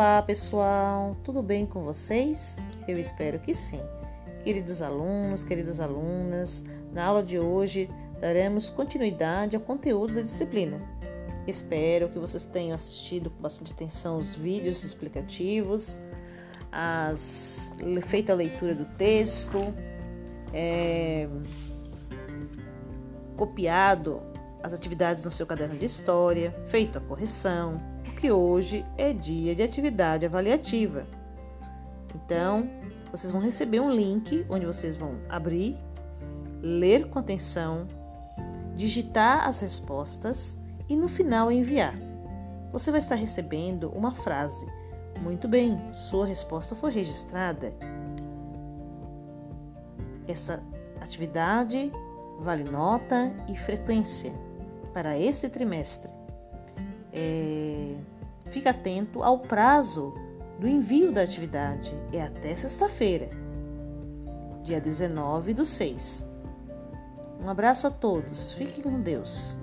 Olá, pessoal, tudo bem com vocês? Eu espero que sim. Queridos alunos, queridas alunas, na aula de hoje daremos continuidade ao conteúdo da disciplina. Espero que vocês tenham assistido com bastante atenção os vídeos explicativos, as, feita a leitura do texto, é, copiado as atividades no seu caderno de história, feito a correção, porque hoje é dia de atividade avaliativa. Então, vocês vão receber um link onde vocês vão abrir, ler com atenção, digitar as respostas e no final enviar. Você vai estar recebendo uma frase. Muito bem, sua resposta foi registrada. Essa atividade vale nota e frequência para esse trimestre. É, fica atento ao prazo do envio da atividade, é até sexta-feira, dia 19 do 6. Um abraço a todos, fiquem com Deus.